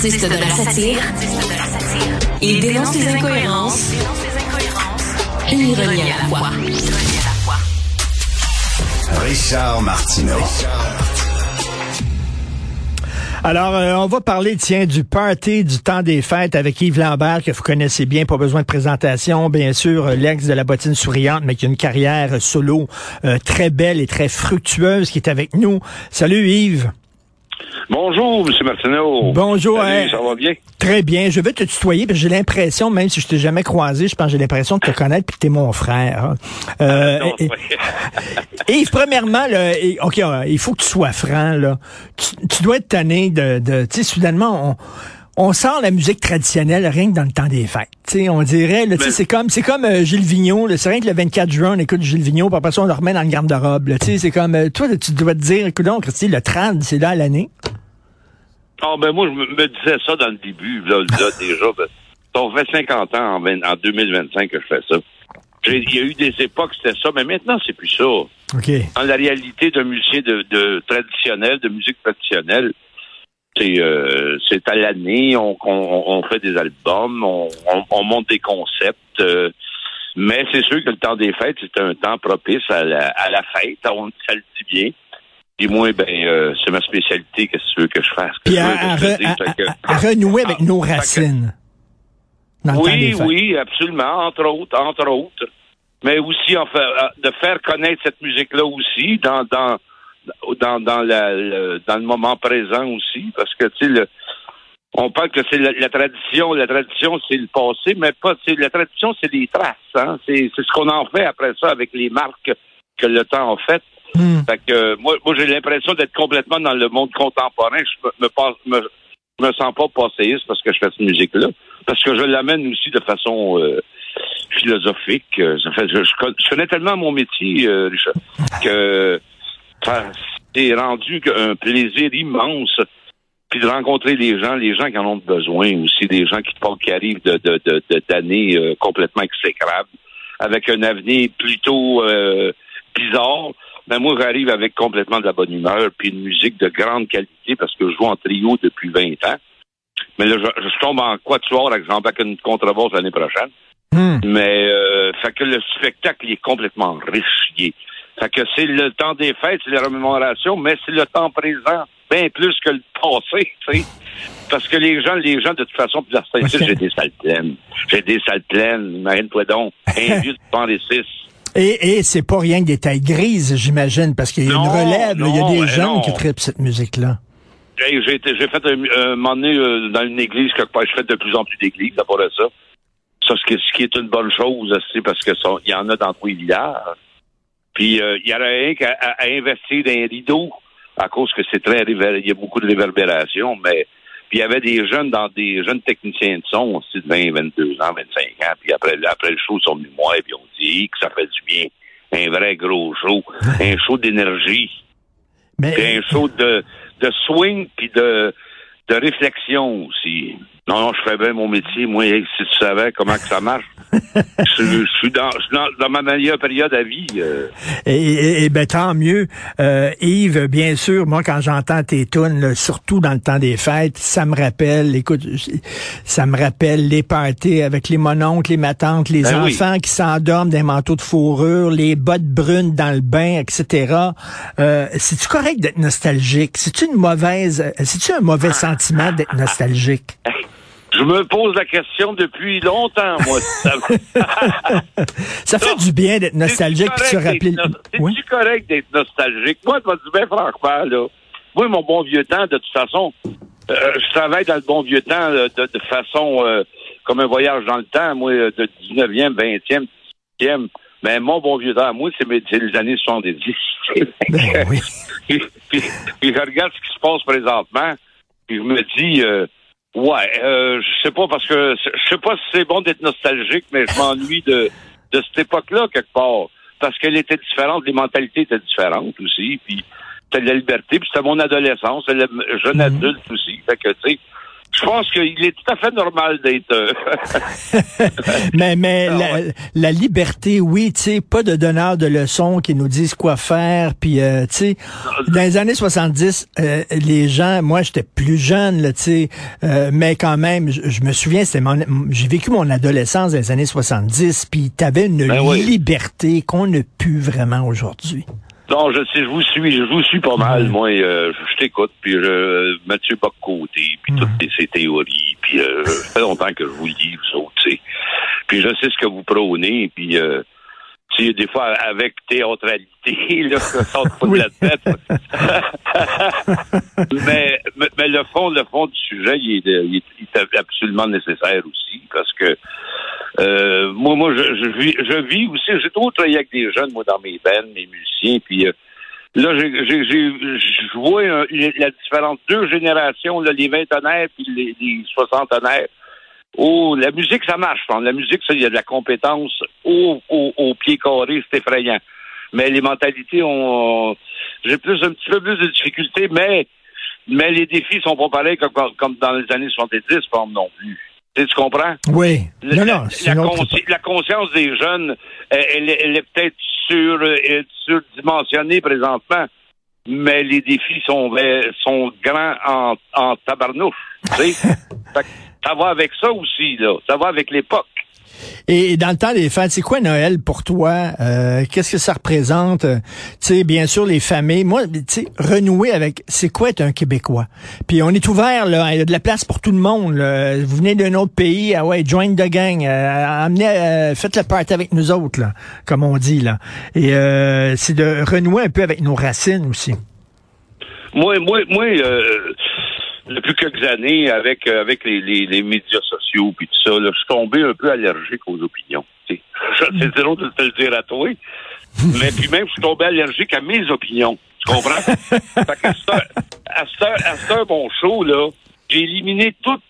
artiste de la satire. Il dénonce les incohérences. Ironie à la fois. Richard Martineau. Alors, euh, on va parler, tiens, du party du temps des fêtes avec Yves Lambert, que vous connaissez bien, pas besoin de présentation. Bien sûr, l'ex de la bottine souriante, mais qui a une carrière solo euh, très belle et très fructueuse, qui est avec nous. Salut Yves. Bonjour, M. Martineau. Bonjour. Salut, hein. ça va bien? Très bien. Je vais te tutoyer parce que j'ai l'impression, même si je t'ai jamais croisé, je pense que j'ai l'impression de te connaître puis que t'es mon frère. Euh, Non, et- premièrement, là, et- OK, euh, il faut que tu sois franc, là. Tu, tu dois être tanné de, de tu sais, soudainement, on, on sort la musique traditionnelle rien que dans le temps des fêtes. On dirait, Mais- c'est comme, c'est comme euh, Gilles Vigneault, c'est rien que le 24 juin, on écoute Gilles Vigneault, puis après ça, on le remet dans le garde-robe, c'est comme, euh, toi, tu dois te dire, écoute donc, Christy, le trad, c'est là à l'année. Ah, ben moi, je me, disais ça dans le début, là, là, déjà. Ben, ça fait 50 ans, en, 20 en 2025, que je fais ça. Il y a eu des époques, c'était ça, mais maintenant, c'est plus ça. OK. Dans la réalité d'un musicien de, de traditionnel, de musique traditionnelle, euh, c'est à l'année, on, on, on fait des albums, on, on, on monte des concepts. euh, mais c'est sûr que le temps des fêtes, c'est un temps propice à la, à la fête. On, ça le dit bien. Puis moi, ben, euh, c'est ma spécialité. Qu'est-ce que tu veux que je fasse? Puis à, veux à re- que- à- renouer avec Ah, nos racines. Dans oui, oui, absolument, entre autres, entre autres. Mais aussi, en fait, de faire connaître cette musique-là aussi dans dans dans dans, la, le, dans le moment présent aussi, parce que tu sais, on parle que c'est la, la tradition, la tradition c'est le passé, mais pas c'est la tradition, c'est des traces, hein. C'est c'est ce qu'on en fait après ça avec les marques que le temps a fait. Hmm. Fait que euh, moi, moi j'ai l'impression d'être complètement dans le monde contemporain. Je me, me, passe- me, je me sens pas passéiste parce que je fais cette musique-là. Parce que je l'amène aussi de façon euh, philosophique. Euh, Ça fait, je, je con- je connais tellement mon métier, euh, Richard, que ça, c'est rendu un plaisir immense. Puis de rencontrer les gens, les gens qui en ont besoin aussi, des gens qui, qui arrivent de, de, de, de- d'années euh, complètement exécrables, avec un avenir plutôt euh, bizarre. Ben moi, j'arrive avec complètement de la bonne humeur, puis une musique de grande qualité, parce que je joue en trio depuis 20 ans. Mais là, je, je tombe en quatuor avec Jean-Baptiste une contrebasse l'année prochaine. Hmm. Mais euh, fait que le spectacle il est complètement riche. il est- fait que c'est le temps des fêtes, c'est la remémoration, mais c'est le temps présent, bien plus que le passé, tu sais. Parce que les gens, les gens, de toute façon, puis j'ai des salles pleines. J'ai des salles pleines, imagine-toi donc. Un vieux de six. Et, et c'est pas rien que des tailles grises, j'imagine, parce qu'il y a Non, une relève, il y a des non. qui trippent cette musique-là. Hey, J'ai fait un, moment donné euh, dans une église quelque part. Je fais de plus en plus d'églises à part de ça. Ça, ce qui, est une bonne chose, c'est parce que il y en a dans tous les villages. Puis euh, il y aurait rien qu'à à- à investir dans un rideau à cause que c'est très réver- il y a beaucoup de réverbération, mais puis il y avait des jeunes dans des jeunes techniciens de son aussi de 20, 22 ans, 25 ans. Puis après, après le show, ils sont venus me voir et puis on dit que ça fait du bien. Un vrai gros show. un show d'énergie. Mais Puis un show de, de swing puis de, de réflexion aussi. Non, non, je fais bien mon métier. Moi, hey, si tu savais comment que ça marche, je, je suis dans, dans, dans ma meilleure période à vie. euh. Et, et- et ben tant mieux. Euh, Yves, bien sûr, moi quand j'entends tes tunes, là, surtout dans le temps des fêtes, ça me rappelle, écoute, ça me rappelle les parties avec les mononcles, les matantes, les Ben oui. enfants qui s'endorment des manteaux de fourrure, les bottes brunes dans le bain, etc. Euh, C'est-tu correct d'être nostalgique? C'est-tu une mauvaise, c'est-tu un mauvais sentiment d'être nostalgique? Je me pose la question depuis longtemps, moi. Ça- fait du bien d'être nostalgique puis de se rappeler. correct d'être no- Oui? C'est-tu correct d'être nostalgique? Moi, je dire bien franchement, là. Moi, mon bon vieux temps, de toute façon, euh, je travaille dans le bon vieux temps là, de, de façon euh, comme un voyage dans le temps, moi, de 19e, 20e, 18e. Mais mon bon vieux temps, moi, c'est c'est les années 70. Ben oui. puis, puis- puis je regarde ce qui se passe présentement, puis je me dis, euh, ouais, euh, je sais pas parce que je sais pas si c'est bon d'être nostalgique, mais je m'ennuie de de cette époque-là quelque part parce qu'elle était différente, les mentalités étaient différentes aussi, puis c'était de la liberté, puis c'était mon adolescence, le jeune Mhm. adulte aussi, fait que tu sais. Je pense qu'il est tout à fait normal d'être. euh, mais mais Ah, la, ouais. la liberté, oui, tu sais, pas de donneurs de leçons qui nous disent quoi faire. Puis, euh, tu sais, dans les années 70, euh, les gens, moi, j'étais plus jeune, là, tu sais, euh, mais quand même, je, je me souviens, c'était mon, j'ai vécu mon adolescence dans les années 70, puis t'avais une Ben oui. liberté qu'on n'a plus vraiment aujourd'hui. Non, je sais, je vous suis, je vous suis pas mal, moi. euh, je t'écoute, puis je, Mathieu Bock-Côté, puis toutes ces théories, puis euh, ça fait longtemps que je vous lis, vous autres, tu sais. Puis je sais ce que vous prônez, puis euh, tu sais, des fois, avec théâtralité, là, ça sort pas de la tête. mais, mais, mais le fond, le fond du sujet, il est- il est absolument nécessaire aussi, parce que euh, moi, moi, je, je vis, je vis aussi. J'ai toujours travaillé avec des jeunes, moi, dans mes bands, mes musiciens. Puis euh, là, je vois un- une- la différence. Deux générations, là, les vingtenaires puis les, les soixantenaires. Oh, la musique, ça marche. pense. La musique, ça, il y a de la compétence au, au, au pied carré, c'est effrayant. Mais les mentalités ont. J'ai plus un petit peu plus de difficultés, mais mais les défis sont pas pareils comme, comme dans les années 70, par exemple, non plus. Tu sais, tu comprends? Oui. La, non, non, la- consci- conscience des jeunes, elle, elle est- peut-être sur, euh, surdimensionnée présentement, mais les défis sont, euh, sont grands en, en tabarnouche. Tu sais? Ça va avec ça aussi, là. Ça va avec l'époque. Et dans le temps des fêtes, c'est quoi Noël pour toi? Euh, Qu'est-ce que ça représente? Euh, Tu sais, bien sûr, les familles. Moi, tu sais, renouer avec, c'est quoi être un Québécois? Puis on est ouvert, là. Il y a de la place pour tout le monde. là. Vous venez d'un autre pays, ah ouais, join the gang. Euh, amenez, euh, faites le party avec nous autres, là, comme on dit, là. Et c'est de renouer un peu avec nos racines aussi. Moi, moi, moi, euh, depuis quelques années, avec euh, avec les, les, les médias sociaux puis tout ça, là, je suis tombé un peu allergique aux opinions. sais. C'est drôle de te le dire à toi, mais puis même, je suis tombé allergique à mes opinions. Tu comprends? fait qu'à ce, à ce, à ce bon show, là, j'ai éliminé toutes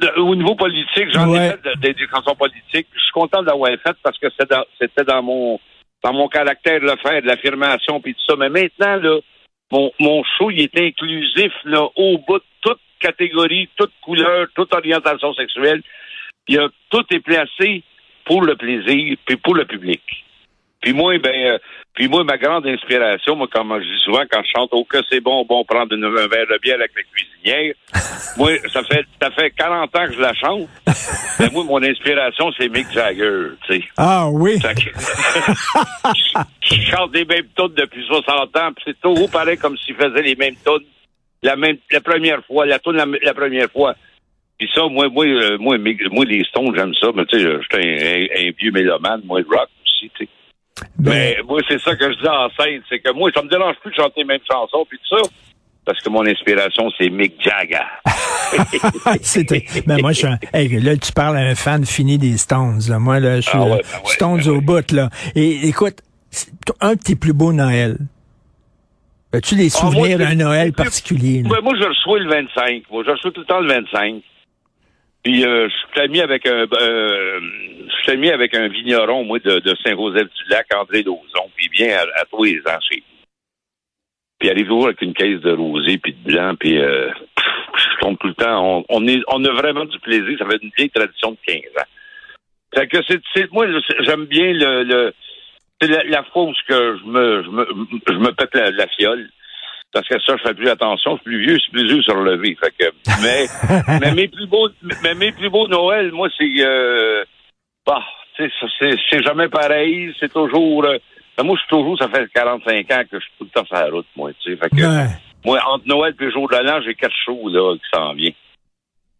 de- au niveau politique, j'en Ouais. ai fait de- des chansons politiques. Je suis content d'avoir fait parce que c'était dans, c'était dans mon dans mon caractère de le faire, de l'affirmation puis tout ça. Mais maintenant, là, mon, show, il est inclusif là, au bout de toute catégorie, toute couleur, toute orientation sexuelle. Tout est placé pour le plaisir puis pour le public. Puis moi, ben, euh, puis moi, ma grande inspiration, moi, comme je dis souvent quand je chante Oh que c'est bon, bon prendre une- un verre de bière avec la cuisinière. moi, ça fait ça fait 40 ans que je la chante. Mais moi, mon inspiration, c'est Mick Jagger, tu sais. Ah oui. Fait que- je chante les mêmes tunes depuis 60 ans, puis c'est toujours pareil comme s'il faisait les mêmes tunes la même la première fois, la tune la, la première fois. Puis ça, moi, moi, euh, moi, Mick- moi, les Stones, j'aime ça, mais tu sais, j'étais un, un- un vieux mélomane, moi, le rock aussi, tu sais. Ben, Mais moi, c'est ça que je dis en scène, c'est que moi, ça me dérange plus de chanter les mêmes chansons, puis tout ça, parce que mon inspiration, c'est Mick Jagger. C'était. Ben moi, je suis un- hey, là, tu parles à un fan fini des Stones. Là. Moi, là, je suis Ah ouais, euh, ben ouais, Stones ben au ouais. bout, là. Et écoute, un de tes plus beaux Noël. As-tu des Ah, souvenirs d'un Noël particulier? Ben, moi, je reçois le 25. Moi, je reçois tout le temps le 25. Puis, euh, je suis ami avec un, euh, je suis ami avec un vigneron, moi, de, Saint-Joseph-du-Lac, André Lauzon. Puis, vient à, à tous les ans chez. Puis, il arrive toujours avec une caisse de rosé puis de blanc. Puis, euh, pff, je tombe tout le temps. On, est, on a vraiment du plaisir. Ça fait une vieille tradition de 15 ans. Fait que c'est, moi, j'aime bien le, le c'est la, la ce que je me, je me, je me pète la, la fiole. Parce que ça, je fais plus attention. Je suis plus vieux, je suis plus vieux sur le lever. Fait que, mais, mais mes plus beaux, mais mes plus beaux Noël, moi, c'est, euh, bah, c'est, jamais pareil. C'est toujours, euh, moi, je suis toujours, ça fait 45 ans que je suis tout le temps sur la route, moi, tu sais. Fait que, Ouais. moi, entre Noël et le jour de l'an, j'ai quatre shows, là, qui s'en viennent.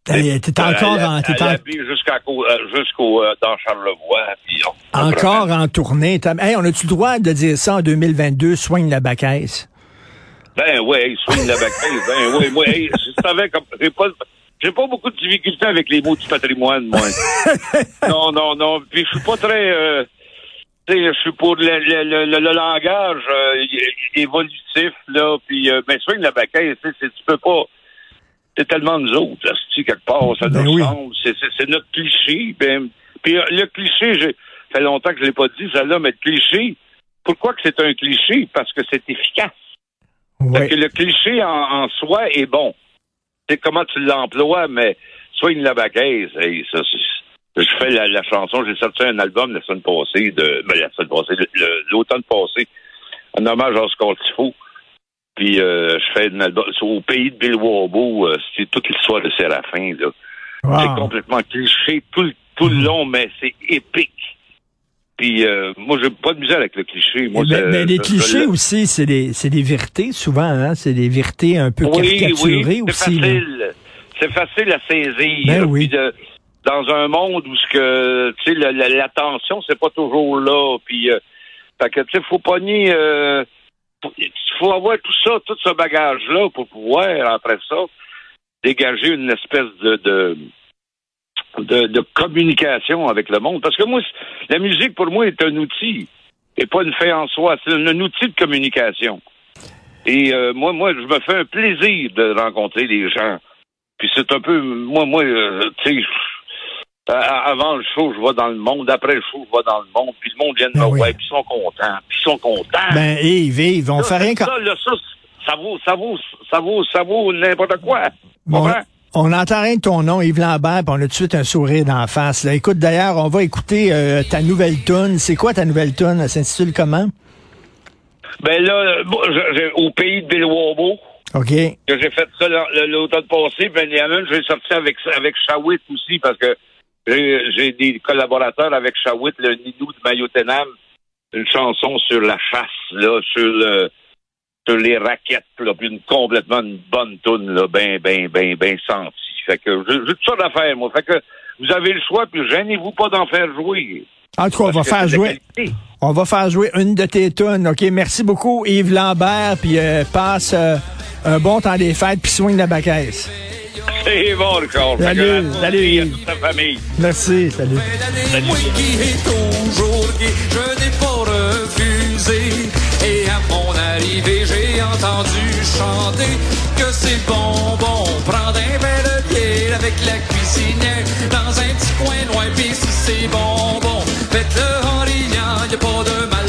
T'es encore en, euh, jusqu'au, euh, dans Charlevoix. puis on- encore en tournée. Hey, on a-tu le droit de dire ça en 2022? Soigne la bacaisse? Ben ouais, swing la bacaise. Ben ouais, moi, hey, je savais comme j'ai pas j'ai pas beaucoup de difficultés avec les mots du patrimoine, moi. non, non, non. Puis je suis pas très euh, tu sais, je suis pour le, le, le, le- langage euh, évolutif, là, puis euh, ben swing la bacaise, tu sais, c'est- tu peux pas. C'est tellement nous autres, là, si quelque part, ça Ben nous oui. ressemble. C'est, c'est, c'est notre cliché. Ben, puis euh, le cliché, j'ai ça fait longtemps que je l'ai pas dit, celle-là, mais le cliché, pourquoi que c'est un cliché? Parce que c'est efficace. Fait Ouais. que le cliché en, en soi est bon. sais comment tu l'emploies, mais soigne la baguette, hey, ça, je fais la, chanson, j'ai sorti un album la semaine passée, de, ben, la semaine passée, l'automne passé, un hommage à Oscar Tifo. Puis euh, je fais un album au pays de Bill Warbo, euh, c'est toute l'histoire de Séraphin. Là. C'est complètement cliché tout le, tout le long, mais c'est épique. Puis euh, moi, j'ai pas de misère avec le cliché. Moi, mais, mais les clichés aussi, c'est des, c'est des vérités souvent. Hein? C'est des vérités un peu caricaturées oui, aussi. Facile. C'est facile à saisir. Ben oui. de, dans un monde où ce que tu sais l'attention c'est pas toujours là. Puis euh, fait que tu sais faut pas nier. Euh, il faut avoir tout ça, tout ce bagage-là pour pouvoir, après ça, dégager une espèce de, de, de, communication avec le monde. Parce que moi, la musique, pour moi, est un outil et pas une fin en soi. C'est un, outil de communication. Et euh, moi, moi, je me fais un plaisir de rencontrer les gens. Puis c'est un peu, moi, moi, euh, tu sais, avant le show, je vais dans le monde. Après le show, je vais dans le monde. Puis le monde vient de me voir. Puis ils sont contents. Puis ils sont contents. Ben, Yves, Yves, on fait rien ça, ça vaut, ça vaut, ça vaut, ça vaut n'importe quoi. Bon, on entend rien de ton nom, Yves Lambert, puis on a tout de suite un sourire d'en face. Là. Écoute, d'ailleurs, on va écouter euh, ta nouvelle tune. C'est quoi ta nouvelle tune? Elle s'intitule comment? Ben là, au pays de Bill OK. Que j'ai fait ça l'automne passé. Ben, il y en a une, j'ai sorti avec, avec Shawit aussi, parce que j'ai des collaborateurs avec Shawit, le Nidou de Mayotenam, une chanson sur la chasse, là, sur le les raquettes, là, puis une complètement une bonne toune, là, ben, ben, ben, ben sentie. Fait que j'ai tout ça d'affaires, moi. Fait que vous avez le choix, puis gênez-vous pas d'en faire jouer. En tout cas, on va faire jouer. On va faire jouer une de tes tunes. OK, merci beaucoup, Yves Lambert, puis euh, passe euh, un bon temps des fêtes, puis soigne la bacaisse. C'est bon, Richard. Salut, salut. À toute ta famille. Merci, salut. salut. Et à mon arrivée, j'ai entendu chanter que c'est bonbon. Prendre un verre de bière avec la cuisinière dans un petit coin loin. Puis si c'est bonbon, faites-le en riant, y a pas de mal.